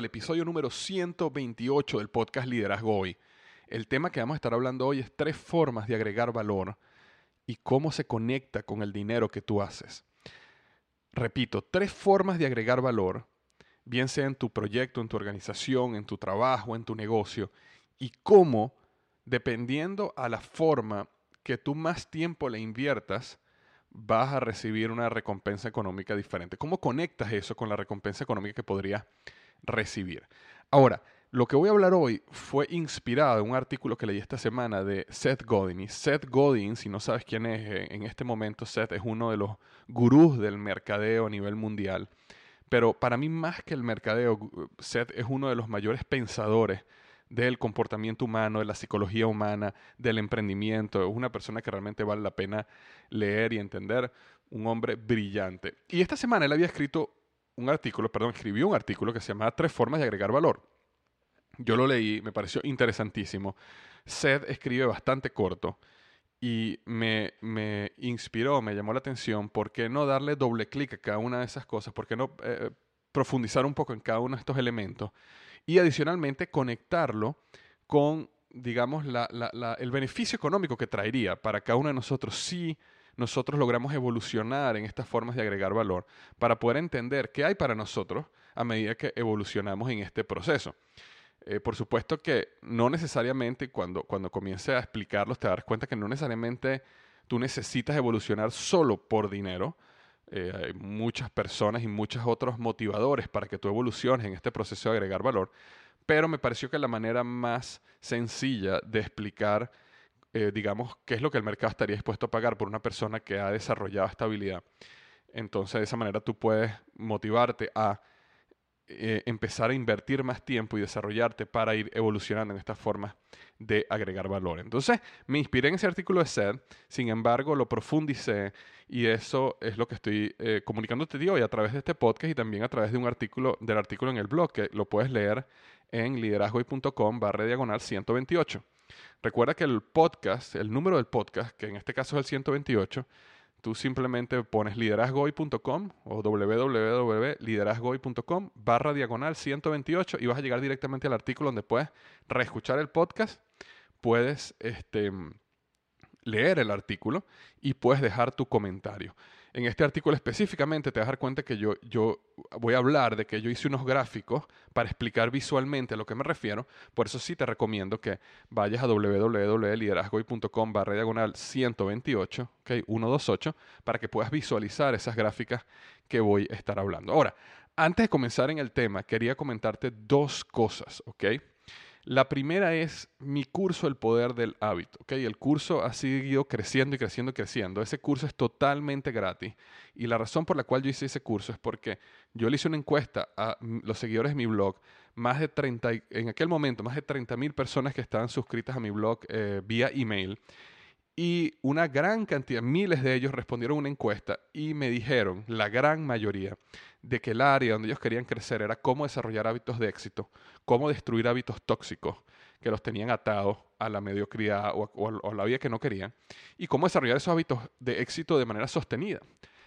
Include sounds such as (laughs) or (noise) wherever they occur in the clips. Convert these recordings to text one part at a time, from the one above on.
Al episodio número 128 del podcast Liderazgo Hoy. El tema que vamos a estar hablando hoy es tres formas de agregar valor y cómo se conecta con el dinero que tú haces. Repito, tres formas de agregar valor, bien sea en tu proyecto, en tu organización, en tu trabajo, en tu negocio, y cómo, dependiendo a la forma que tú más tiempo le inviertas, vas a recibir una recompensa económica diferente. ¿Cómo conectas eso con la recompensa económica que podrías recibir? Ahora, lo que voy a hablar hoy fue inspirado en un artículo que leí esta semana de Seth Godin. Seth Godin, si no sabes quién es, eh, en este momento Seth es uno de los gurús del mercadeo a nivel mundial. Pero para mí más que el mercadeo, Seth es uno de los mayores pensadores del comportamiento humano, de la psicología humana, del emprendimiento. Es una persona que realmente vale la pena leer y entender. Un hombre brillante. Y esta semana él había escrito un artículo, perdón, escribió un artículo que se llamaba Tres formas de agregar valor. Yo lo leí, me pareció interesantísimo. Seth escribe bastante corto y me, me inspiró, me llamó la atención. ¿Por qué no darle doble clic a cada una de esas cosas? ¿Por qué no eh, profundizar un poco en cada uno de estos elementos? y adicionalmente conectarlo con, digamos, el beneficio económico que traería para cada uno de nosotros si nosotros logramos evolucionar en estas formas de agregar valor para poder entender qué hay para nosotros a medida que evolucionamos en este proceso. Eh, por supuesto que no necesariamente cuando, cuando comience a explicarlos te darás cuenta que no necesariamente tú necesitas evolucionar solo por dinero, eh, hay muchas personas y muchos otros motivadores para que tú evoluciones en este proceso de agregar valor, pero me pareció que la manera más sencilla de explicar, eh, digamos, qué es lo que el mercado estaría dispuesto a pagar por una persona que ha desarrollado estabilidad. Entonces, de esa manera tú puedes motivarte a eh, empezar a invertir más tiempo y desarrollarte para ir evolucionando en estas formas de agregar valor. Entonces, me inspiré en ese artículo de Seth, sin embargo, lo profundicé y eso es lo que estoy eh, comunicándote hoy a través de este podcast y también a través de un artículo, del artículo en el blog, que lo puedes leer en liderazgoy.com barra diagonal 128. Recuerda que el podcast, el número del podcast, que en este caso es el 128, Tú simplemente pones liderazgoy.com o www.liderazgoy.com barra diagonal 128 y vas a llegar directamente al artículo donde puedes reescuchar el podcast, puedes este, leer el artículo y puedes dejar tu comentario. En este artículo específicamente te vas a dar cuenta que yo, yo voy a hablar de que yo hice unos gráficos para explicar visualmente a lo que me refiero. Por eso sí te recomiendo que vayas a www.liderazgoy.com barra diagonal 128, ok, 128, para que puedas visualizar esas gráficas que voy a estar hablando. Ahora, antes de comenzar en el tema, quería comentarte dos cosas, ¿ok? La primera es mi curso El Poder del Hábito. ¿okay? El curso ha seguido creciendo y creciendo y creciendo. Ese curso es totalmente gratis. Y la razón por la cual yo hice ese curso es porque yo le hice una encuesta a los seguidores de mi blog. Más de 30, en aquel momento, más de 30 mil personas que estaban suscritas a mi blog eh, vía email. Y una gran cantidad, miles de ellos respondieron una encuesta y me dijeron, la gran mayoría, de que el área donde ellos querían crecer era cómo desarrollar hábitos de éxito, cómo destruir hábitos tóxicos que los tenían atados a la mediocridad o, a la vida que no querían, y cómo desarrollar esos hábitos de éxito de manera sostenida.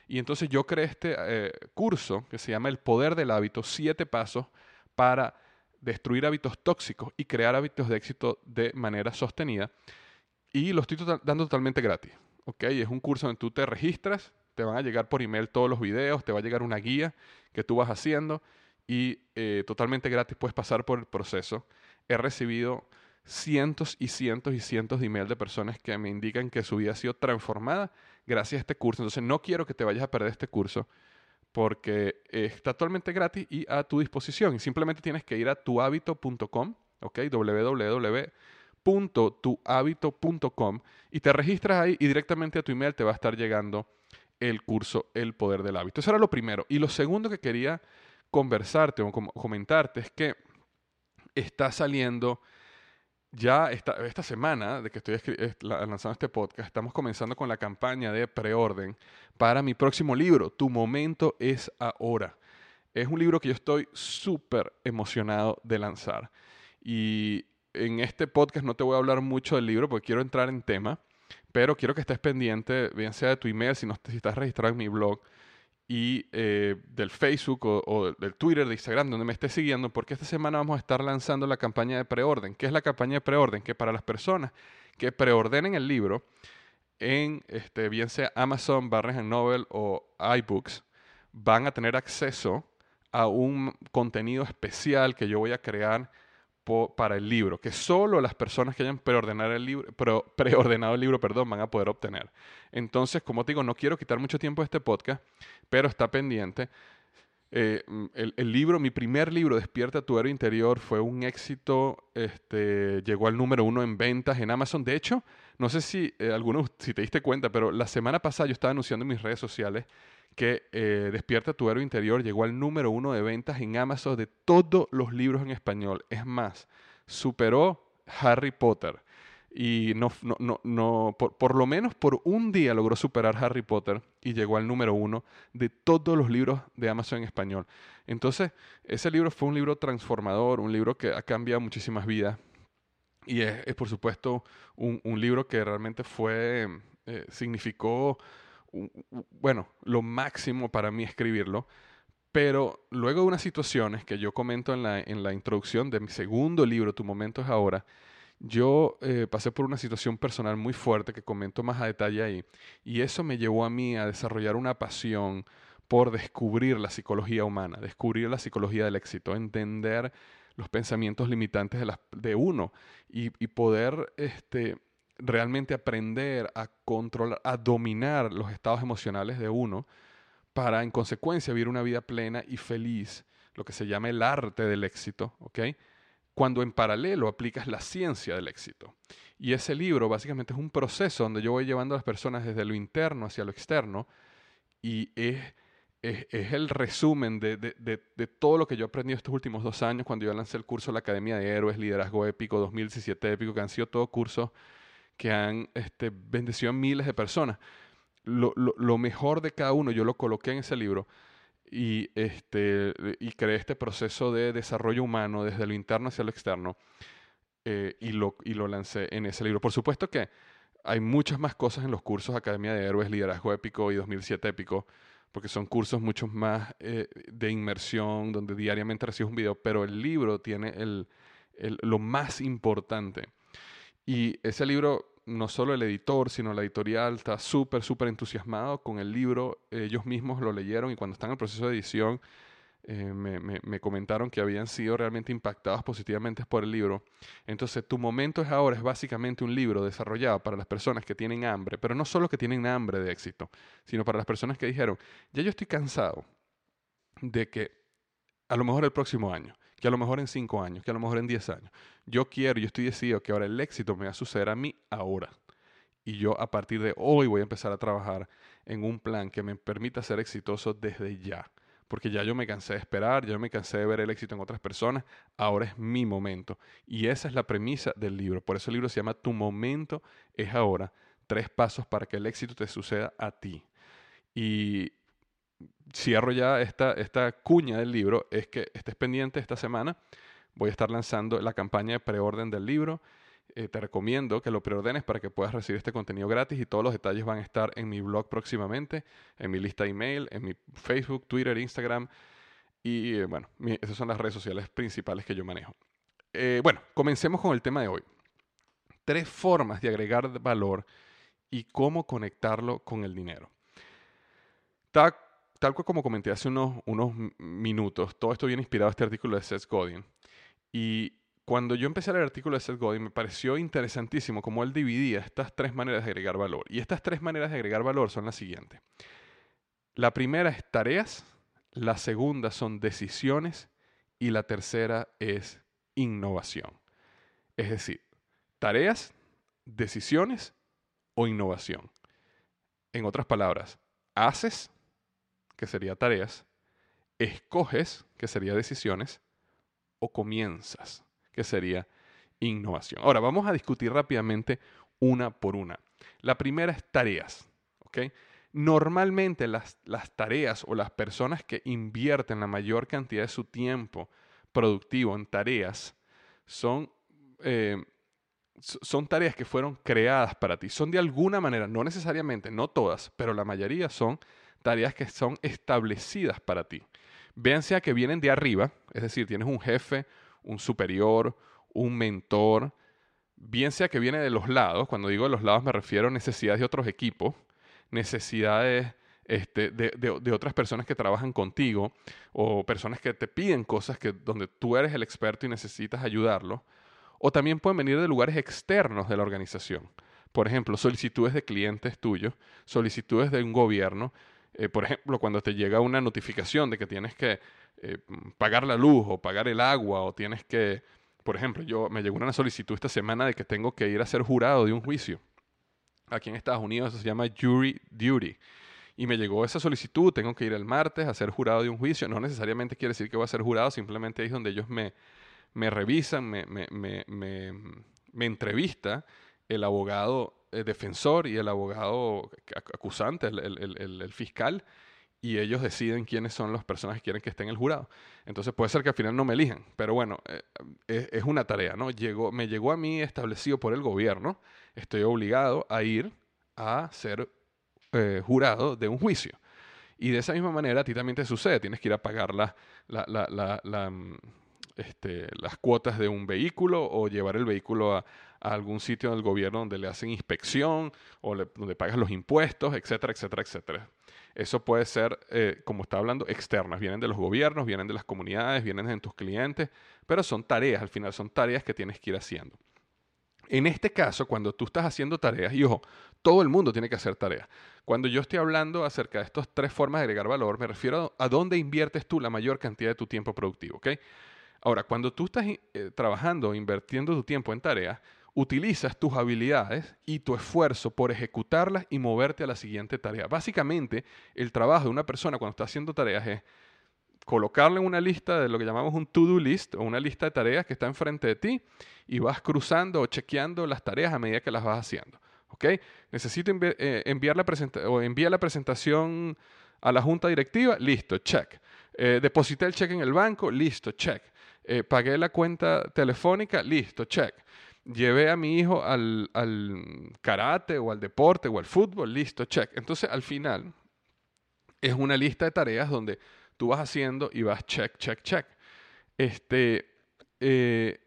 Y entonces yo creé este eh, curso que se llama El Poder del Hábito, siete pasos para destruir hábitos tóxicos y crear hábitos de éxito de manera sostenida. Y lo estoy dando totalmente gratis. ¿ok? Es un curso donde tú te registras, te van a llegar por email todos los videos, te va a llegar una guía que tú vas haciendo y eh, totalmente gratis puedes pasar por el proceso. He recibido cientos y cientos y cientos de emails de personas que me indican que su vida ha sido transformada gracias a este curso. Entonces no quiero que te vayas a perder este curso porque está totalmente gratis y a tu disposición. Y simplemente tienes que ir a tuhabito.com, ¿ok? www.tuhabito.com y te registras ahí y directamente a tu email te va a estar llegando el curso El Poder del Hábito. Eso era lo primero. Y lo segundo que quería conversarte o comentarte es que está saliendo ya esta, esta semana de que estoy lanzando este podcast, estamos comenzando con la campaña de preorden para mi próximo libro, Tu momento es ahora. Es un libro que yo estoy súper emocionado de lanzar. Y en este podcast no te voy a hablar mucho del libro porque quiero entrar en tema, pero quiero que estés pendiente, bien sea de tu email, si, no, si estás registrado en mi blog, y eh, del Facebook o, del Twitter, de Instagram, donde me estés siguiendo, porque esta semana vamos a estar lanzando la campaña de preorden. ¿Qué es la campaña de preorden? Que para las personas que preordenen el libro en, este, bien sea Amazon, Barnes Noble o iBooks, van a tener acceso a un contenido especial que yo voy a crear para el libro, que solo las personas que hayan preordenado el libro, (laughs) preordenado el libro perdón, van a poder obtener. Entonces, como te digo, no quiero quitar mucho tiempo de este podcast, pero está pendiente. Eh, el, libro, mi primer libro, Despierta tu héroe interior, fue un éxito, este, llegó al número uno en ventas en Amazon. De hecho, no sé si eh, algunos, si te diste cuenta, pero la semana pasada yo estaba anunciando en mis redes sociales que eh, Despierta tu héroe interior llegó al número uno de ventas en Amazon de todos los libros en español. Es más, superó Harry Potter. Y no, no, no, por, lo menos por un día logró superar Harry Potter y llegó al número uno de todos los libros de Amazon en español. Entonces, ese libro fue un libro transformador, un libro que ha cambiado muchísimas vidas. Y es, por supuesto, un, libro que realmente fue, eh, significó bueno, lo máximo para mí escribirlo. Pero luego de unas situaciones que yo comento en la, en la introducción de mi segundo libro, Tu momento es ahora, yo eh, pasé por una situación personal muy fuerte que comento más a detalle ahí. Y eso me llevó a mí a desarrollar una pasión por descubrir la psicología humana, descubrir la psicología del éxito, entender los pensamientos limitantes de, uno y, y poder este, realmente aprender a controlar, a dominar los estados emocionales de uno para en consecuencia vivir una vida plena y feliz, lo que se llama el arte del éxito, ¿ok? Cuando en paralelo aplicas la ciencia del éxito. Y ese libro básicamente es un proceso donde yo voy llevando a las personas desde lo interno hacia lo externo y es, es, el resumen de, de, de, todo lo que yo he aprendido estos últimos dos años cuando yo lancé el curso La Academia de Héroes, Liderazgo Épico 2017 Épico, que han sido todos cursos que han este, bendecido a miles de personas. Lo, lo, mejor de cada uno yo lo coloqué en ese libro y, este, y creé este proceso de desarrollo humano desde lo interno hacia lo externo eh, y, lo, y lo lancé en ese libro. Por supuesto que hay muchas más cosas en los cursos Academia de Héroes, Liderazgo Épico y 2007 Épico, porque son cursos mucho más eh, de inmersión, donde diariamente recibes un video, pero el libro tiene el, el, lo más importante y ese libro no solo el editor, sino la editorial está súper, súper entusiasmado con el libro. Ellos mismos lo leyeron y cuando están en el proceso de edición eh, me, me, comentaron que habían sido realmente impactados positivamente por el libro. Entonces, tu momento es ahora es básicamente un libro desarrollado para las personas que tienen hambre, pero no solo que tienen hambre de éxito, sino para las personas que dijeron, ya yo estoy cansado de que a lo mejor el próximo año, que a lo mejor en cinco años, que a lo mejor en diez años, yo quiero, yo estoy decidido que ahora el éxito me va a suceder a mí ahora. Y yo a partir de hoy voy a empezar a trabajar en un plan que me permita ser exitoso desde ya porque ya yo me cansé de esperar, ya me cansé de ver el éxito en otras personas, ahora es mi momento. Y esa es la premisa del libro. Por eso el libro se llama Tu momento es ahora. Tres pasos para que el éxito te suceda a ti. Y cierro ya esta, esta cuña del libro, es que estés pendiente esta semana. Voy a estar lanzando la campaña de preorden del libro. Eh, te recomiendo que lo preordenes para que puedas recibir este contenido gratis y todos los detalles van a estar en mi blog próximamente, en mi lista de email, en mi Facebook, Twitter, Instagram y eh, bueno, esas son las redes sociales principales que yo manejo. Eh, bueno, comencemos con el tema de hoy. Tres formas de agregar valor y cómo conectarlo con el dinero. Tal, tal como comenté hace unos, unos minutos, todo esto viene inspirado en este artículo de Seth Godin. Y cuando yo empecé el artículo de Seth Godin, me pareció interesantísimo cómo él dividía estas tres maneras de agregar valor. Y estas tres maneras de agregar valor son las siguientes. La primera es tareas, la segunda son decisiones y la tercera es innovación. Es decir, tareas, decisiones o innovación. En otras palabras, haces, que sería tareas, escoges, que sería decisiones, o comienzas, que sería innovación. Ahora, vamos a discutir rápidamente una por una. La primera es tareas. Normalmente las, las tareas o las personas que invierten la mayor cantidad de su tiempo productivo en tareas son, eh, son tareas que fueron creadas para ti. Son de alguna manera, no necesariamente, no todas, pero la mayoría son tareas que son establecidas para ti. Vean sea que vienen de arriba, es decir, tienes un jefe, un superior, un mentor, bien sea que viene de los lados, cuando digo de los lados me refiero a necesidades de otros equipos, necesidades este, de, otras personas que trabajan contigo o personas que te piden cosas que, donde tú eres el experto y necesitas ayudarlo, o también pueden venir de lugares externos de la organización. Por ejemplo, solicitudes de clientes tuyos, solicitudes de un gobierno, eh, por ejemplo, cuando te llega una notificación de que tienes que eh, pagar la luz o pagar el agua o tienes que, por ejemplo, yo me llegó una solicitud esta semana de que tengo que ir a ser jurado de un juicio. Aquí en Estados Unidos se llama jury duty. Y me llegó esa solicitud, tengo que ir el martes a ser jurado de un juicio. No necesariamente quiere decir que voy a ser jurado, simplemente es donde ellos me, me revisan, me, me, me, me entrevista el abogado eh, defensor y el abogado acusante, el, fiscal, y ellos deciden quiénes son las personas que quieren que estén en el jurado. Entonces puede ser que al final no me elijan, pero bueno, eh, es, una tarea, ¿no? Llegó, me llegó a mí establecido por el gobierno, estoy obligado a ir a ser eh, jurado de un juicio. Y de esa misma manera a ti también te sucede, tienes que ir a pagar la, la, mm, este, las cuotas de un vehículo o llevar el vehículo a, algún sitio del gobierno donde le hacen inspección o donde pagas los impuestos, etcétera, etcétera, etcétera. Eso puede ser, eh, como está hablando, externas. Vienen de los gobiernos, vienen de las comunidades, vienen de tus clientes, pero son tareas, al final son tareas que tienes que ir haciendo. En este caso, cuando tú estás haciendo tareas, y ojo, todo el mundo tiene que hacer tareas. Cuando yo estoy hablando acerca de estas tres formas de agregar valor, me refiero a, dónde inviertes tú la mayor cantidad de tu tiempo productivo. Ahora, cuando tú estás eh, trabajando, invirtiendo tu tiempo en tareas, utilizas tus habilidades y tu esfuerzo por ejecutarlas y moverte a la siguiente tarea. Básicamente, el trabajo de una persona cuando está haciendo tareas es colocarle una lista de lo que llamamos un to-do list o una lista de tareas que está enfrente de ti y vas cruzando o chequeando las tareas a medida que las vas haciendo. ¿Ok? Necesito eh, enviar, la o enviar la presentación a la junta directiva, listo, check. Eh, deposité el cheque en el banco, listo, check. Eh, pagué la cuenta telefónica, listo, check llevé a mi hijo al, karate o al deporte o al fútbol, listo, check. Entonces al final es una lista de tareas donde tú vas haciendo y vas check, check, check. Este, eh,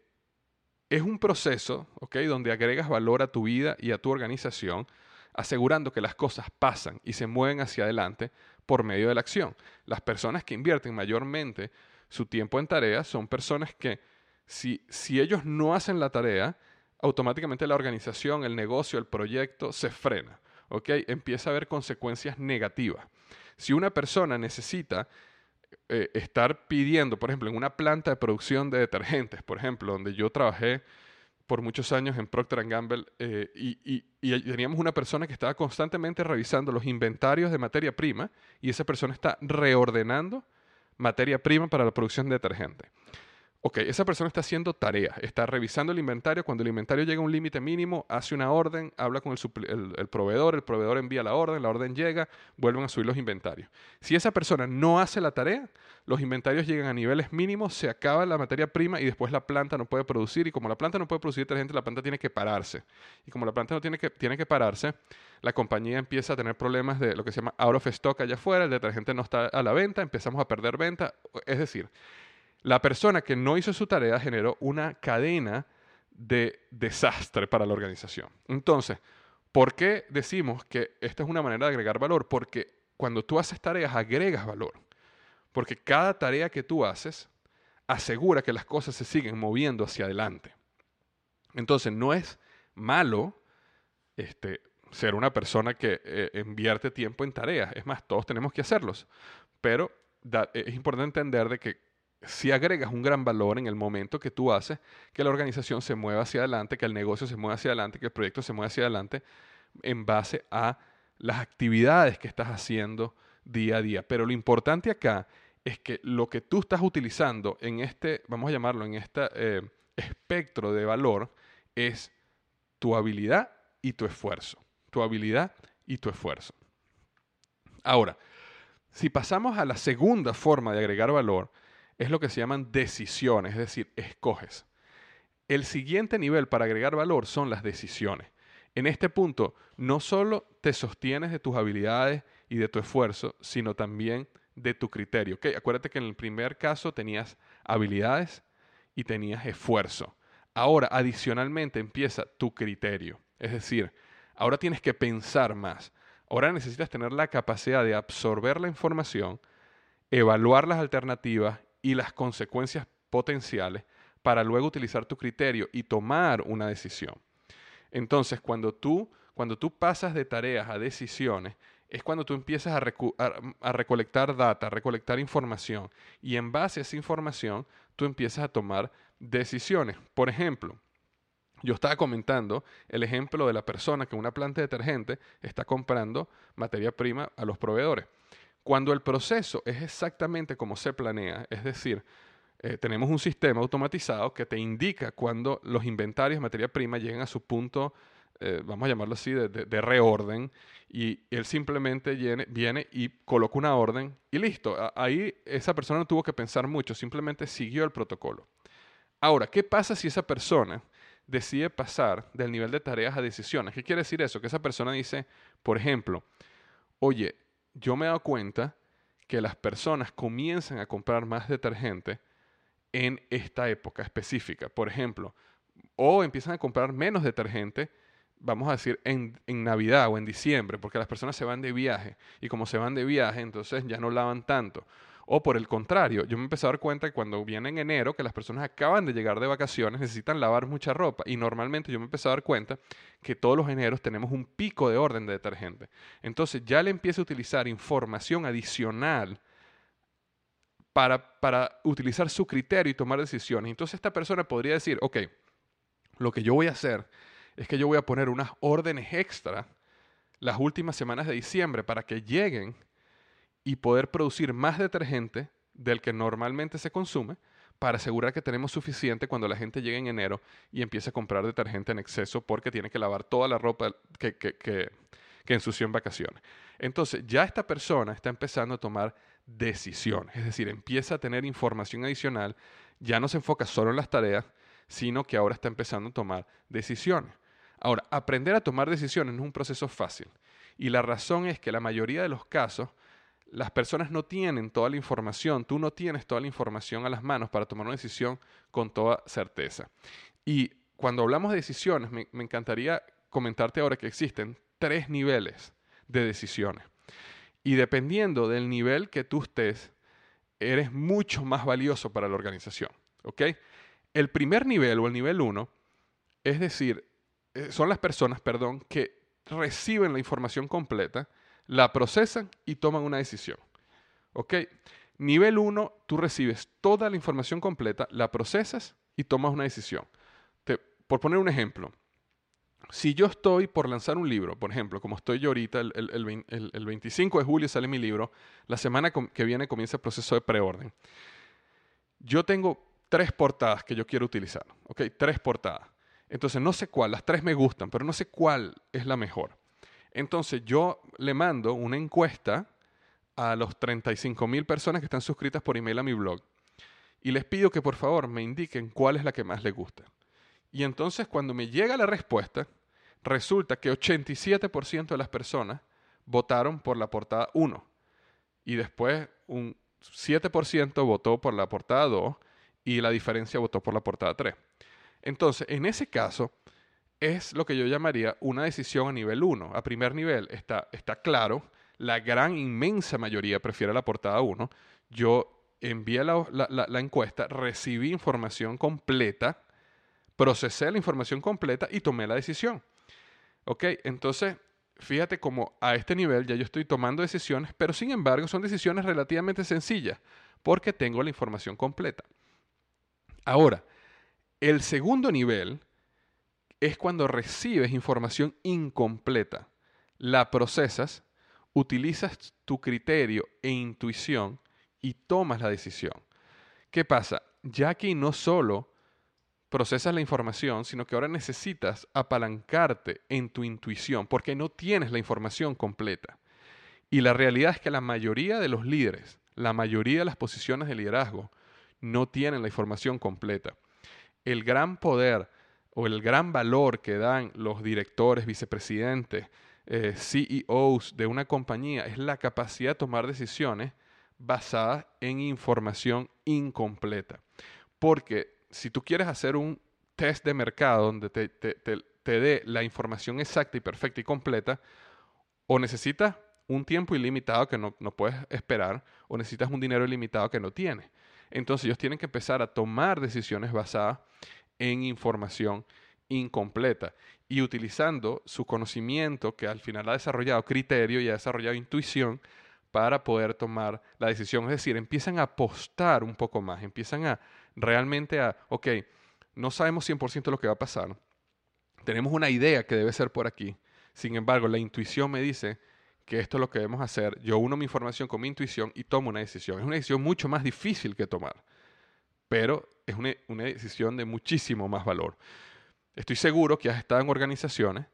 es un proceso. Donde agregas valor a tu vida y a tu organización, asegurando que las cosas pasan y se mueven hacia adelante por medio de la acción. Las personas que invierten mayormente su tiempo en tareas son personas que si, si ellos no hacen la tarea, automáticamente la organización, el negocio, el proyecto se frena. ¿ok? Empieza a haber consecuencias negativas. Si una persona necesita eh, estar pidiendo, por ejemplo, en una planta de producción de detergentes, por ejemplo, donde yo trabajé por muchos años en Procter Gamble eh, y, y, teníamos una persona que estaba constantemente revisando los inventarios de materia prima y esa persona está reordenando materia prima para la producción de detergente. Ok, esa persona está haciendo tarea, está revisando el inventario. Cuando el inventario llega a un límite mínimo, hace una orden, habla con el, proveedor, el proveedor envía la orden, la orden llega, vuelven a subir los inventarios. Si esa persona no hace la tarea, los inventarios llegan a niveles mínimos, se acaba la materia prima y después la planta no puede producir. Y como la planta no puede producir detergente, la planta tiene que pararse. Y como la planta no tiene que, tiene que pararse, la compañía empieza a tener problemas de lo que se llama out of stock allá afuera, el detergente no está a la venta, empezamos a perder venta. Es decir, la persona que no hizo su tarea generó una cadena de desastre para la organización. Entonces, ¿por qué decimos que esta es una manera de agregar valor? Porque cuando tú haces tareas, agregas valor. Porque cada tarea que tú haces asegura que las cosas se siguen moviendo hacia adelante. Entonces, no es malo este, ser una persona que eh, invierte tiempo en tareas. Es más, todos tenemos que hacerlos. Pero es importante entender de que si agregas un gran valor en el momento que tú haces que la organización se mueva hacia adelante, que el negocio se mueva hacia adelante, que el proyecto se mueva hacia adelante en base a las actividades que estás haciendo día a día. Pero lo importante acá es que lo que tú estás utilizando en este, vamos a llamarlo, en este eh, espectro de valor es tu habilidad y tu esfuerzo. Tu habilidad y tu esfuerzo. Ahora, si pasamos a la segunda forma de agregar valor, es lo que se llaman decisiones, es decir, escoges. El siguiente nivel para agregar valor son las decisiones. En este punto, no solo te sostienes de tus habilidades y de tu esfuerzo, sino también de tu criterio. Acuérdate que en el primer caso tenías habilidades y tenías esfuerzo. Ahora, adicionalmente, empieza tu criterio. Es decir, ahora tienes que pensar más. Ahora necesitas tener la capacidad de absorber la información, evaluar las alternativas y las consecuencias potenciales para luego utilizar tu criterio y tomar una decisión. Entonces, cuando tú, cuando tú pasas de tareas a decisiones, es cuando tú empiezas a, recolectar data, recolectar información y en base a esa información tú empiezas a tomar decisiones. Por ejemplo, yo estaba comentando el ejemplo de la persona que una planta de detergente está comprando materia prima a los proveedores. Cuando el proceso es exactamente como se planea, es decir, eh, tenemos un sistema automatizado que te indica cuando los inventarios de materia prima llegan a su punto, eh, vamos a llamarlo así, de, reorden, y él simplemente viene, viene, y coloca una orden y listo. Ahí esa persona no tuvo que pensar mucho, simplemente siguió el protocolo. Ahora, ¿qué pasa si esa persona decide pasar del nivel de tareas a decisiones? ¿Qué quiere decir eso? Que esa persona dice, por ejemplo, oye, yo me he dado cuenta que las personas comienzan a comprar más detergente en esta época específica. Por ejemplo, o empiezan a comprar menos detergente, vamos a decir, en, en, Navidad o en diciembre, porque las personas se van de viaje. Y como se van de viaje, entonces ya no lavan tanto. O por el contrario, yo me empecé a dar cuenta que cuando viene en enero, que las personas acaban de llegar de vacaciones, necesitan lavar mucha ropa. Y normalmente yo me empecé a dar cuenta que todos los eneros tenemos un pico de orden de detergente. Entonces ya le empiezo a utilizar información adicional para, para utilizar su criterio y tomar decisiones. Entonces esta persona podría decir, ok, lo que yo voy a hacer es que yo voy a poner unas órdenes extra las últimas semanas de diciembre para que lleguen y poder producir más detergente del que normalmente se consume para asegurar que tenemos suficiente cuando la gente llegue en enero y empiece a comprar detergente en exceso porque tiene que lavar toda la ropa que, que, que, ensució en vacaciones. Entonces ya esta persona está empezando a tomar decisiones, es decir, empieza a tener información adicional, ya no se enfoca solo en las tareas, sino que ahora está empezando a tomar decisiones. Ahora, aprender a tomar decisiones no es un proceso fácil y la razón es que la mayoría de los casos las personas no tienen toda la información, tú no tienes toda la información a las manos para tomar una decisión con toda certeza. Y cuando hablamos de decisiones, me, encantaría comentarte ahora que existen tres niveles de decisiones. Y dependiendo del nivel que tú estés, eres mucho más valioso para la organización. ¿Ok? El primer nivel o el nivel uno, es decir, eh, son las personas, perdón, que reciben la información completa, la procesan y toman una decisión. ¿Ok? Nivel 1, tú recibes toda la información completa, la procesas y tomas una decisión. por poner un ejemplo, si yo estoy por lanzar un libro, por ejemplo, como estoy yo ahorita, el, 25 de julio sale mi libro, la semana que viene comienza el proceso de preorden. Yo tengo tres portadas que yo quiero utilizar, ¿ok? Tres portadas. Entonces no sé cuál, las tres me gustan, pero no sé cuál es la mejor. Entonces yo le mando una encuesta a los 35 mil personas que están suscritas por email a mi blog y les pido que por favor me indiquen cuál es la que más les gusta. Y entonces cuando me llega la respuesta, resulta que 87% de las personas votaron por la portada 1 y después un 7% votó por la portada 2 y la diferencia votó por la portada 3. Entonces, en ese caso, es lo que yo llamaría una decisión a nivel 1. A primer nivel está, está claro, la gran inmensa mayoría prefiere la portada 1. Yo envié la, la, encuesta, recibí información completa, procesé la información completa y tomé la decisión. ¿Ok? Entonces, fíjate cómo a este nivel ya yo estoy tomando decisiones, pero sin embargo son decisiones relativamente sencillas porque tengo la información completa. Ahora, el segundo nivel es cuando recibes información incompleta, la procesas, utilizas tu criterio e intuición y tomas la decisión. ¿Qué pasa? Ya aquí no solo procesas la información, sino que ahora necesitas apalancarte en tu intuición porque no tienes la información completa. Y la realidad es que la mayoría de los líderes, la mayoría de las posiciones de liderazgo, no tienen la información completa el gran poder o el gran valor que dan los directores, vicepresidentes, eh, CEOs de una compañía es la capacidad de tomar decisiones basadas en información incompleta. Porque si tú quieres hacer un test de mercado donde te, te dé la información exacta y perfecta y completa, o necesitas un tiempo ilimitado que no, no, puedes esperar, o necesitas un dinero ilimitado que no tienes. Entonces ellos tienen que empezar a tomar decisiones basadas en información incompleta y utilizando su conocimiento que al final ha desarrollado criterio y ha desarrollado intuición para poder tomar la decisión. Es decir, empiezan a apostar un poco más, empiezan a realmente a, ok, no sabemos 100% lo que va a pasar, tenemos una idea que debe ser por aquí, sin embargo, la intuición me dice que esto es lo que debemos hacer, yo uno mi información con mi intuición y tomo una decisión. Es una decisión mucho más difícil que tomar, pero es una, una decisión de muchísimo más valor. Estoy seguro que has estado en organizaciones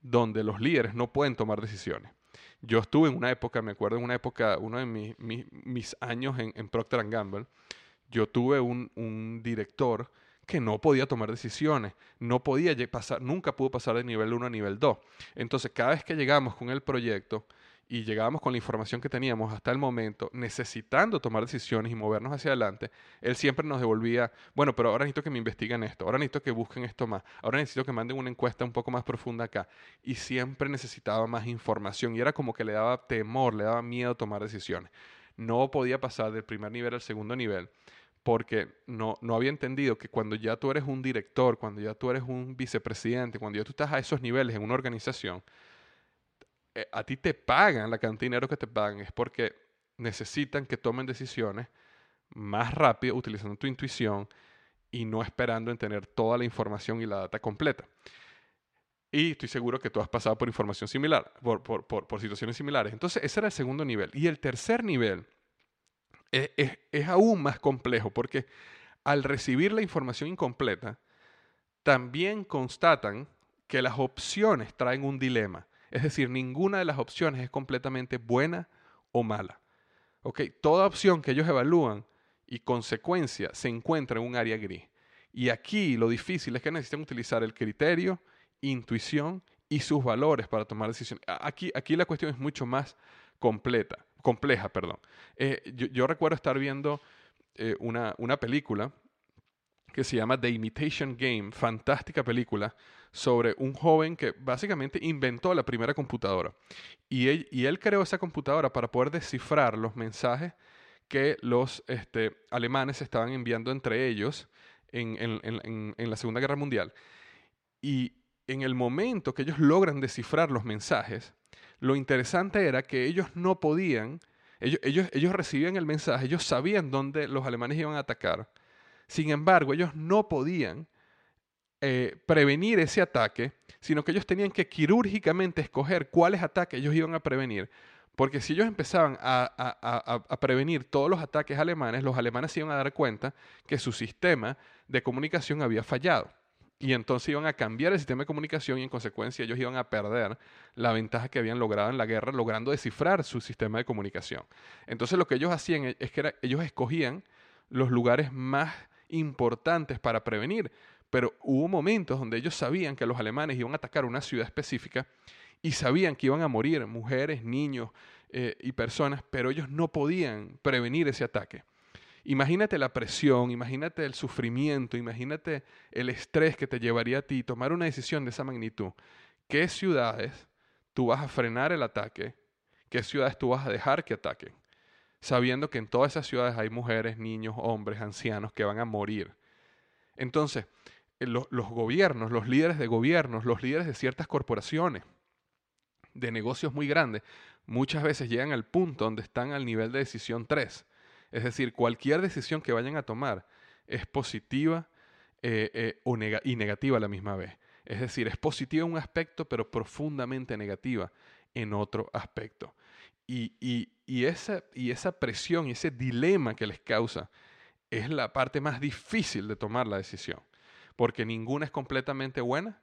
donde los líderes no pueden tomar decisiones. Yo estuve en una época, me acuerdo en una época, uno de mis, mis, años en, Procter Gamble, yo tuve un, un, director que no podía tomar decisiones, no podía pasar, nunca pudo pasar de nivel 1 a nivel 2. Entonces, cada vez que llegamos con el proyecto, y llegábamos con la información que teníamos hasta el momento, necesitando tomar decisiones y movernos hacia adelante, él siempre nos devolvía, bueno, pero ahora necesito que me investiguen esto, ahora necesito que busquen esto más, ahora necesito que manden una encuesta un poco más profunda acá. Y siempre necesitaba más información y era como que le daba temor, le daba miedo tomar decisiones. No podía pasar del primer nivel al segundo nivel porque no, no había entendido que cuando ya tú eres un director, cuando ya tú eres un vicepresidente, cuando ya tú estás a esos niveles en una organización, eh, a ti te pagan la cantidad de dinero que te pagan es porque necesitan que tomen decisiones más rápido utilizando tu intuición y no esperando en tener toda la información y la data completa. Y estoy seguro que tú has pasado por información similar, por, por, situaciones similares. Entonces, ese era el segundo nivel. Y el tercer nivel es, es aún más complejo porque al recibir la información incompleta, también constatan que las opciones traen un dilema. Es decir, ninguna de las opciones es completamente buena o mala. Toda opción que ellos evalúan y consecuencia se encuentra en un área gris. Y aquí lo difícil es que necesitan utilizar el criterio, intuición y sus valores para tomar decisiones. Aquí, aquí la cuestión es mucho más completa, compleja. Perdón. Eh, yo, recuerdo estar viendo eh, una, una película que se llama The Imitation Game, fantástica película, sobre un joven que básicamente inventó la primera computadora. Y él, creó esa computadora para poder descifrar los mensajes que los este, alemanes estaban enviando entre ellos en, en, la Segunda Guerra Mundial. Y en el momento que ellos logran descifrar los mensajes, lo interesante era que ellos no podían, ellos, ellos, ellos recibían el mensaje, ellos sabían dónde los alemanes iban a atacar, sin embargo, ellos no podían eh, prevenir ese ataque, sino que ellos tenían que quirúrgicamente escoger cuáles ataques ellos iban a prevenir. Porque si ellos empezaban a, prevenir todos los ataques alemanes, los alemanes se iban a dar cuenta que su sistema de comunicación había fallado. Y entonces iban a cambiar el sistema de comunicación y en consecuencia ellos iban a perder la ventaja que habían logrado en la guerra, logrando descifrar su sistema de comunicación. Entonces lo que ellos hacían es que ellos escogían los lugares más importantes para prevenir, pero hubo momentos donde ellos sabían que los alemanes iban a atacar una ciudad específica y sabían que iban a morir mujeres, niños eh, y personas, pero ellos no podían prevenir ese ataque. Imagínate la presión, imagínate el sufrimiento, imagínate el estrés que te llevaría a ti tomar una decisión de esa magnitud. ¿Qué ciudades tú vas a frenar el ataque? ¿Qué ciudades tú vas a dejar que ataquen? Sabiendo que en todas esas ciudades hay mujeres, niños, hombres, ancianos que van a morir. Entonces, eh, los, gobiernos, los líderes de gobiernos, los líderes de ciertas corporaciones, de negocios muy grandes, muchas veces llegan al punto donde están al nivel de decisión 3. Es decir, cualquier decisión que vayan a tomar es positiva eh, eh, y negativa a la misma vez. Es decir, es positiva en un aspecto, pero profundamente negativa en otro aspecto. Y, esa, y esa presión y ese dilema que les causa es la parte más difícil de tomar la decisión. Porque ninguna es completamente buena,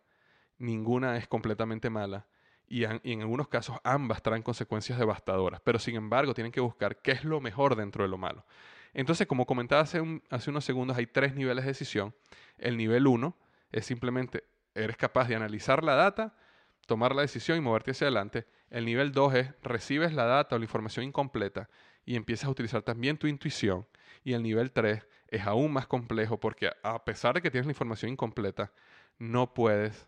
ninguna es completamente mala. Y, en algunos casos ambas traen consecuencias devastadoras. Pero sin embargo tienen que buscar qué es lo mejor dentro de lo malo. Entonces, como comentaba hace, hace unos segundos, hay tres niveles de decisión. El nivel uno es simplemente, eres capaz de analizar la data, tomar la decisión y moverte hacia adelante. El nivel 2 es recibes la data o la información incompleta y empiezas a utilizar también tu intuición. Y el nivel 3 es aún más complejo porque a pesar de que tienes la información incompleta, no puedes,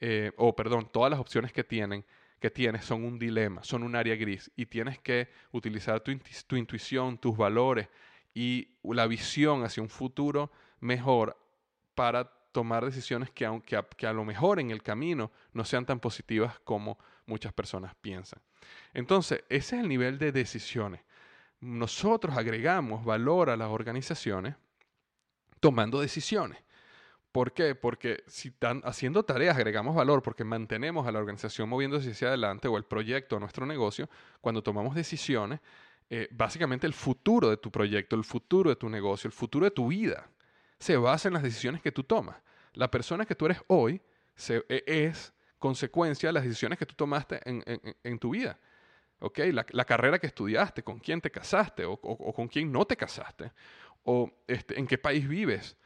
eh, o perdón, todas las opciones que, tienen, que tienes son un dilema, son un área gris y tienes que utilizar tu, tu intuición, tus valores y la visión hacia un futuro mejor para tomar decisiones que, aunque a, que a lo mejor en el camino no sean tan positivas como muchas personas piensan. Entonces, ese es el nivel de decisiones. Nosotros agregamos valor a las organizaciones tomando decisiones. ¿Por qué? Porque si están haciendo tareas agregamos valor porque mantenemos a la organización moviéndose hacia adelante o el proyecto nuestro negocio, cuando tomamos decisiones, eh, básicamente el futuro de tu proyecto, el futuro de tu negocio, el futuro de tu vida, se basa en las decisiones que tú tomas. La persona que tú eres hoy e, es consecuencia de las decisiones que tú tomaste en, tu vida. ¿Okay? La, carrera que estudiaste, con quién te casaste o, con quién no te casaste, o este, en qué país vives,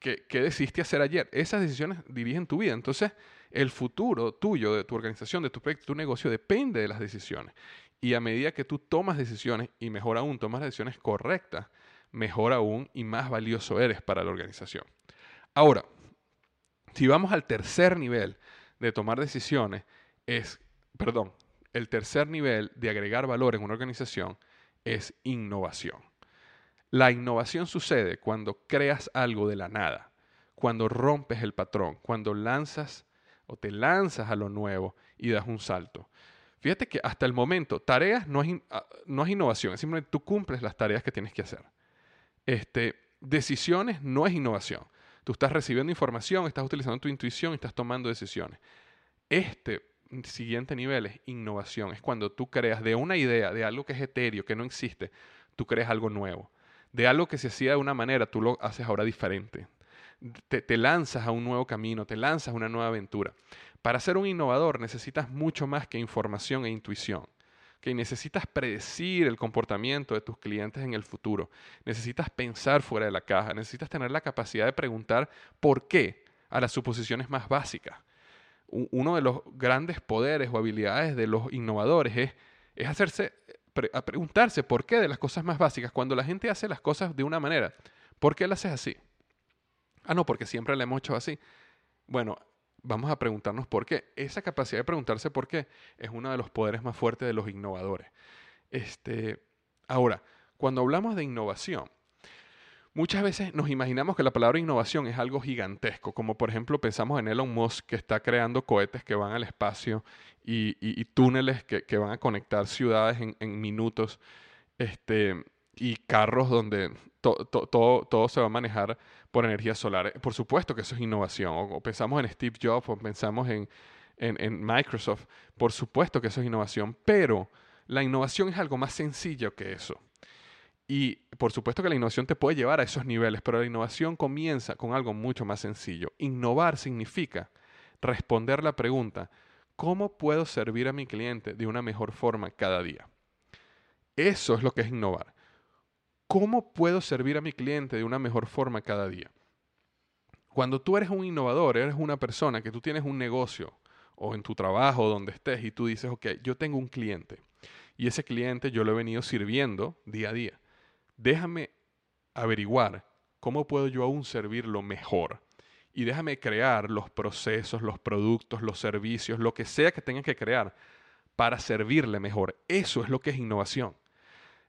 ¿Qué, qué, decidiste hacer ayer. Esas decisiones dirigen tu vida. Entonces, el futuro tuyo, de tu organización, de tu de tu negocio, depende de las decisiones. Y a medida que tú tomas decisiones, y mejor aún, tomas decisiones correctas, mejor aún y más valioso eres para la organización. Ahora, si vamos al tercer nivel de tomar decisiones, es, perdón, el tercer nivel de agregar valor en una organización es innovación. La innovación sucede cuando creas algo de la nada, cuando rompes el patrón, cuando lanzas o te lanzas a lo nuevo y das un salto. Fíjate que hasta el momento, tareas no es, ah, no es innovación, es simplemente tú cumples las tareas que tienes que hacer. Este, decisiones no es innovación. Tú estás recibiendo información, estás utilizando tu intuición estás tomando decisiones. Este siguiente nivel es innovación. Es cuando tú creas de una idea, de algo que es etéreo, que no existe, tú creas algo nuevo. De algo que se hacía de una manera, tú lo haces ahora diferente. Te, te, lanzas a un nuevo camino, te lanzas a una nueva aventura. Para ser un innovador necesitas mucho más que información e intuición que necesitas predecir el comportamiento de tus clientes en el futuro. Necesitas pensar fuera de la caja, necesitas tener la capacidad de preguntar por qué a las suposiciones más básicas. Uno de los grandes poderes o habilidades de los innovadores es, es hacerse, a preguntarse por qué de las cosas más básicas. Cuando la gente hace las cosas de una manera, ¿por qué las haces así? Ah, no, porque siempre la hemos hecho así. Bueno, vamos a preguntarnos por qué. Esa capacidad de preguntarse por qué es uno de los poderes más fuertes de los innovadores. Este, ahora, cuando hablamos de innovación, muchas veces nos imaginamos que la palabra innovación es algo gigantesco, como por ejemplo pensamos en Elon Musk que está creando cohetes que van al espacio y, túneles que, van a conectar ciudades en, minutos este, y carros donde todo se va a manejar por energía solar. Por supuesto que eso es innovación. O, pensamos en Steve Jobs o pensamos en, en, Microsoft. Por supuesto que eso es innovación. Pero la innovación es algo más sencillo que eso. Y por supuesto que la innovación te puede llevar a esos niveles, pero la innovación comienza con algo mucho más sencillo. Innovar significa responder la pregunta, ¿cómo puedo servir a mi cliente de una mejor forma cada día? Eso es lo que es innovar. ¿Cómo puedo servir a mi cliente de una mejor forma cada día? Cuando tú eres un innovador, eres una persona que tú tienes un negocio o en tu trabajo, donde estés, y tú dices, ok, yo tengo un cliente y ese cliente yo lo he venido sirviendo día a día. Déjame averiguar cómo puedo yo aún servirlo mejor. Y déjame crear los procesos, los productos, los servicios, lo que sea que tenga que crear para servirle mejor. Eso es lo que es innovación.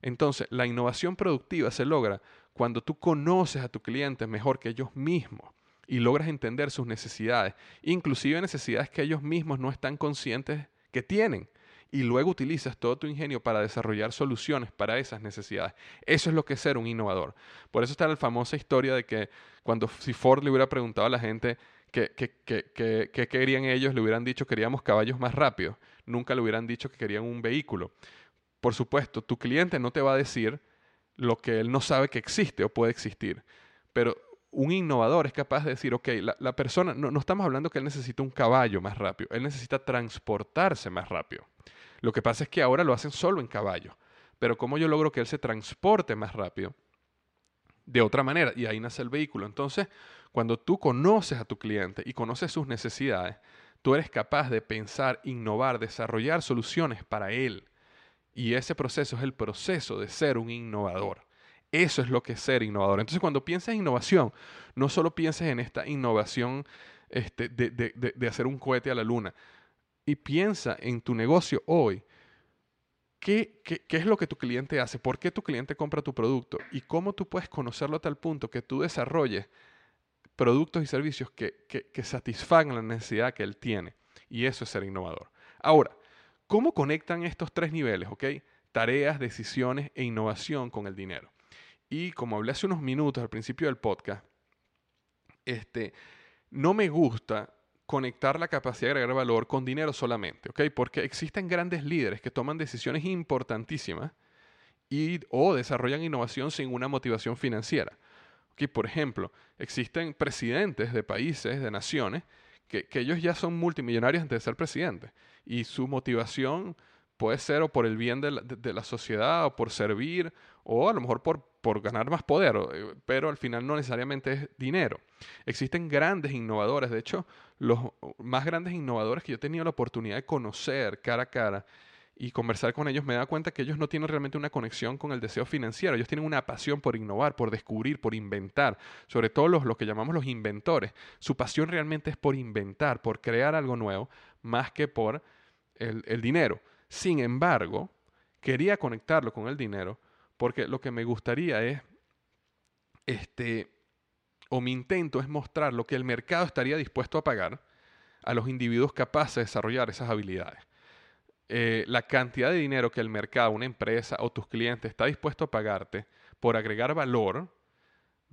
Entonces, la innovación productiva se logra cuando tú conoces a tu cliente mejor que ellos mismos y logras entender sus necesidades, inclusive necesidades que ellos mismos no están conscientes que tienen. Y luego utilizas todo tu ingenio para desarrollar soluciones para esas necesidades. Eso es lo que es ser un innovador. Por eso está la famosa historia de que cuando si Ford le hubiera preguntado a la gente qué, qué querían ellos, le hubieran dicho queríamos caballos más rápidos. Nunca le hubieran dicho que querían un vehículo por supuesto, tu cliente no te va a decir lo que él no sabe que existe o puede existir. Pero un innovador es capaz de decir, ok, la, persona, no, no, estamos hablando que él necesita un caballo más rápido, él necesita transportarse más rápido. Lo que pasa es que ahora lo hacen solo en caballo. Pero ¿cómo yo logro que él se transporte más rápido? De otra manera, y ahí nace el vehículo. Entonces, cuando tú conoces a tu cliente y conoces sus necesidades, tú eres capaz de pensar, innovar, desarrollar soluciones para él. Y ese proceso es el proceso de ser un innovador. Eso es lo que es ser innovador. Entonces, cuando piensas en innovación, no solo pienses en esta innovación este, de, hacer un cohete a la luna, y piensa en tu negocio hoy. ¿Qué, ¿Qué, es lo que tu cliente hace? ¿Por qué tu cliente compra tu producto? ¿Y cómo tú puedes conocerlo a tal punto que tú desarrolles productos y servicios que, que satisfagan la necesidad que él tiene? Y eso es ser innovador. Ahora, ¿Cómo conectan estos tres niveles? ¿ok? Tareas, decisiones e innovación con el dinero. Y como hablé hace unos minutos al principio del podcast, este, no me gusta conectar la capacidad de agregar valor con dinero solamente, ¿ok? Porque existen grandes líderes que toman decisiones importantísimas y o desarrollan innovación sin una motivación financiera. ¿Ok? Por ejemplo, existen presidentes de países, de naciones, que, ellos ya son multimillonarios antes de ser presidentes. Y su motivación puede ser o por el bien de la, sociedad o por servir o a lo mejor por, por ganar más poder, eh, pero al final no necesariamente es dinero. Existen grandes innovadores, de hecho, los más grandes innovadores que yo he tenido la oportunidad de conocer cara a cara y conversar con ellos me da cuenta que ellos no tienen realmente una conexión con el deseo financiero, ellos tienen una pasión por innovar, por descubrir, por inventar, sobre todo los, que llamamos los inventores. Su pasión realmente es por inventar, por crear algo nuevo, más que por el, dinero. Sin embargo, quería conectarlo con el dinero porque lo que me gustaría es, este, o mi intento es mostrar lo que el mercado estaría dispuesto a pagar a los individuos capaces de desarrollar esas habilidades. Eh, la cantidad de dinero que el mercado, una empresa o tus clientes está dispuesto a pagarte por agregar valor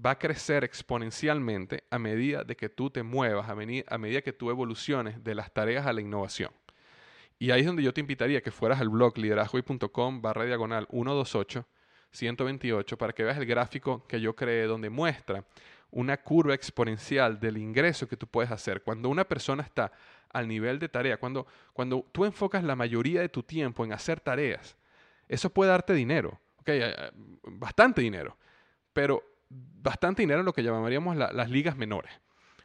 va a crecer exponencialmente a medida de que tú te muevas, a, medida que tú evoluciones de las tareas a la innovación. Y ahí es donde yo te invitaría que fueras al blog liderazgoy.com barra diagonal 128 128 para que veas el gráfico que yo creé donde muestra una curva exponencial del ingreso que tú puedes hacer. Cuando una persona está al nivel de tarea, cuando, cuando tú enfocas la mayoría de tu tiempo en hacer tareas, eso puede darte dinero, ¿okay? Eh, eh, bastante dinero, pero bastante dinero en lo que llamaríamos las ligas menores.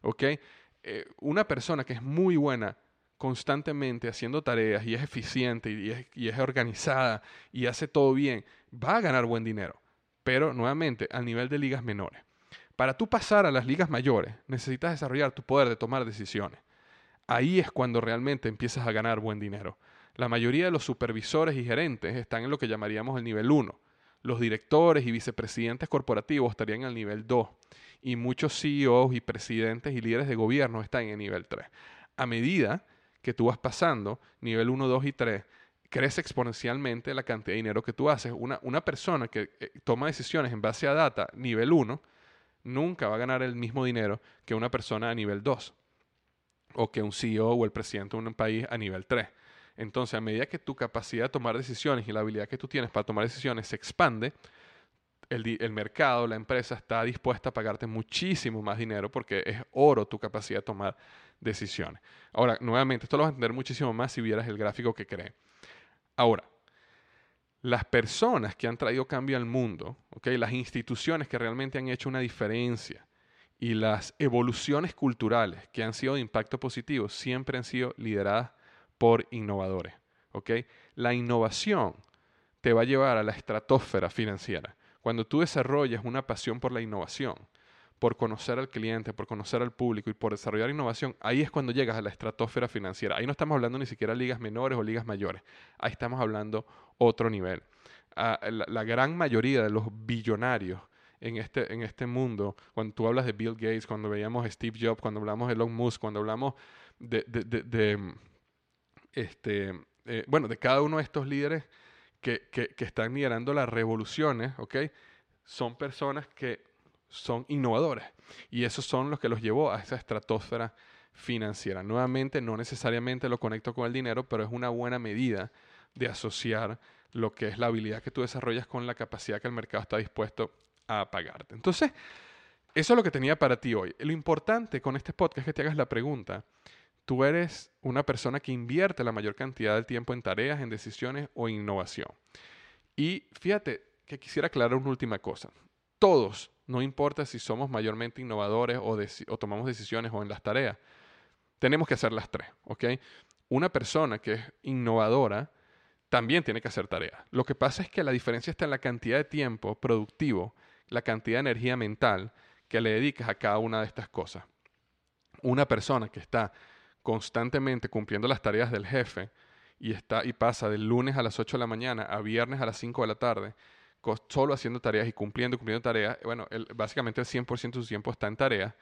¿okay? Eh, una persona que es muy buena constantemente haciendo tareas y es eficiente y es, y es organizada y hace todo bien, va a ganar buen dinero, pero nuevamente al nivel de ligas menores. Para tú pasar a las ligas mayores, necesitas desarrollar tu poder de tomar decisiones. Ahí es cuando realmente empiezas a ganar buen dinero. La mayoría de los supervisores y gerentes están en lo que llamaríamos el nivel 1. Los directores y vicepresidentes corporativos estarían en el nivel 2. Y muchos CEOs y presidentes y líderes de gobierno están en el nivel 3. A medida que tú vas pasando, nivel 1, 2 y 3, crece exponencialmente la cantidad de dinero que tú haces. Una, una persona que eh, toma decisiones en base a data nivel 1 nunca va a ganar el mismo dinero que una persona a nivel 2 o que un CEO o el presidente de un país a nivel 3. Entonces, a medida que tu capacidad de tomar decisiones y la habilidad que tú tienes para tomar decisiones se expande, el, el, mercado, la empresa está dispuesta a pagarte muchísimo más dinero porque es oro tu capacidad de tomar decisiones. Ahora, nuevamente, esto lo vas a entender muchísimo más si vieras el gráfico que creé. Ahora, las personas que han traído cambio al mundo, ¿okay? las instituciones que realmente han hecho una diferencia y las evoluciones culturales que han sido de impacto positivo siempre han sido lideradas por innovadores. ¿okay? La innovación te va a llevar a la estratosfera financiera. Cuando tú desarrollas una pasión por la innovación, por conocer al cliente, por conocer al público y por desarrollar innovación, ahí es cuando llegas a la estratosfera financiera. Ahí no estamos hablando ni siquiera de ligas menores o ligas mayores. Ahí estamos hablando otro nivel. Ah, la, la, gran mayoría de los billonarios en este, en este mundo, cuando tú hablas de Bill Gates, cuando veíamos Steve Jobs, cuando hablamos de Elon Musk, cuando hablamos de, de este, eh, bueno, de cada uno de estos líderes que, que, que, están liderando las revoluciones, ¿ok? Son personas que son innovadores y esos son los que los llevó a esa estratosfera financiera. Nuevamente, no necesariamente lo conecto con el dinero, pero es una buena medida de asociar lo que es la habilidad que tú desarrollas con la capacidad que el mercado está dispuesto a pagarte. Entonces, eso es lo que tenía para ti hoy. Lo importante con este podcast es que te hagas la pregunta, tú eres una persona que invierte la mayor cantidad del tiempo en tareas, en decisiones o innovación. Y fíjate que quisiera aclarar una última cosa. Todos, no importa si somos mayormente innovadores o, tomamos decisiones o en las tareas, tenemos que hacer las tres, ¿ok? Una persona que es innovadora también tiene que hacer tareas. Lo que pasa es que la diferencia está en la cantidad de tiempo productivo, la cantidad de energía mental que le dedicas a cada una de estas cosas. Una persona que está constantemente cumpliendo las tareas del jefe y, está, y pasa del lunes a las 8 de la mañana a viernes a las 5 de la tarde, solo haciendo tareas y cumpliendo, cumpliendo tareas, bueno, básicamente el 100% de su tiempo está en tareas,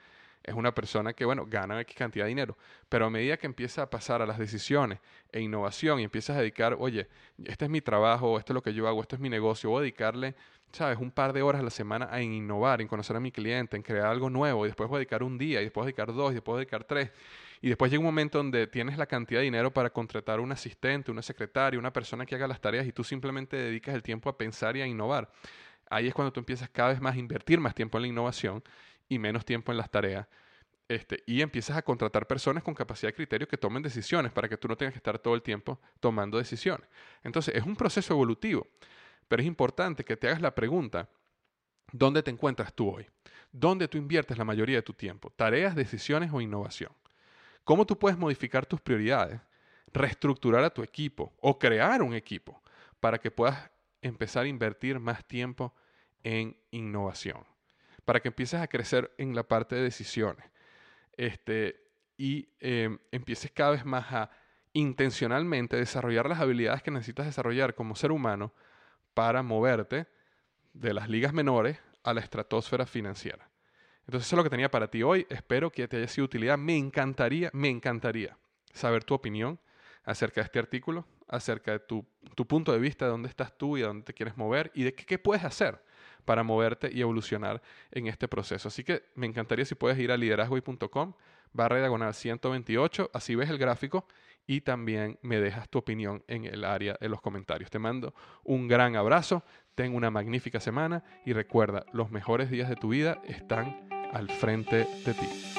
es una persona que, bueno, gana X cantidad de dinero, pero a medida que empieza a pasar a las decisiones e innovación y empiezas a dedicar, oye, este es mi trabajo, esto es lo que yo hago, esto es mi negocio, voy a dedicarle, sabes, un par de horas a la semana a innovar, en conocer a mi cliente, en crear algo nuevo, y después voy a dedicar un día, y después voy a dedicar dos, y después voy a dedicar tres, y después llega un momento donde tienes la cantidad de dinero para contratar un asistente, una secretaria, una persona que haga las tareas y tú simplemente dedicas el tiempo a pensar y a innovar. Ahí es cuando tú empiezas cada vez más a invertir más tiempo en la innovación y menos tiempo en las tareas. Este, y empiezas a contratar personas con capacidad de criterio que tomen decisiones para que tú no tengas que estar todo el tiempo tomando decisiones. Entonces, es un proceso evolutivo, pero es importante que te hagas la pregunta, ¿dónde te encuentras tú hoy? ¿Dónde tú inviertes la mayoría de tu tiempo? ¿Tareas, decisiones o innovación? ¿Cómo tú puedes modificar tus prioridades, reestructurar a tu equipo o crear un equipo para que puedas empezar a invertir más tiempo en innovación? Para que empieces a crecer en la parte de decisiones este, y em, empieces cada vez más a intencionalmente desarrollar las habilidades que necesitas desarrollar como ser humano para moverte de las ligas menores a la estratosfera financiera. Entonces eso es lo que tenía para ti hoy. Espero que te haya sido utilidad. Me encantaría, me encantaría saber tu opinión acerca de este artículo, acerca de tu, punto de vista, de dónde estás tú y a dónde te quieres mover y de qué, puedes hacer para moverte y evolucionar en este proceso. Así que me encantaría si puedes ir a liderazgoy.com barra diagonal 128, así ves el gráfico y también me dejas tu opinión en el área de los comentarios. Te mando un gran abrazo, ten una magnífica semana y recuerda, los mejores días de tu vida están al frente de ti.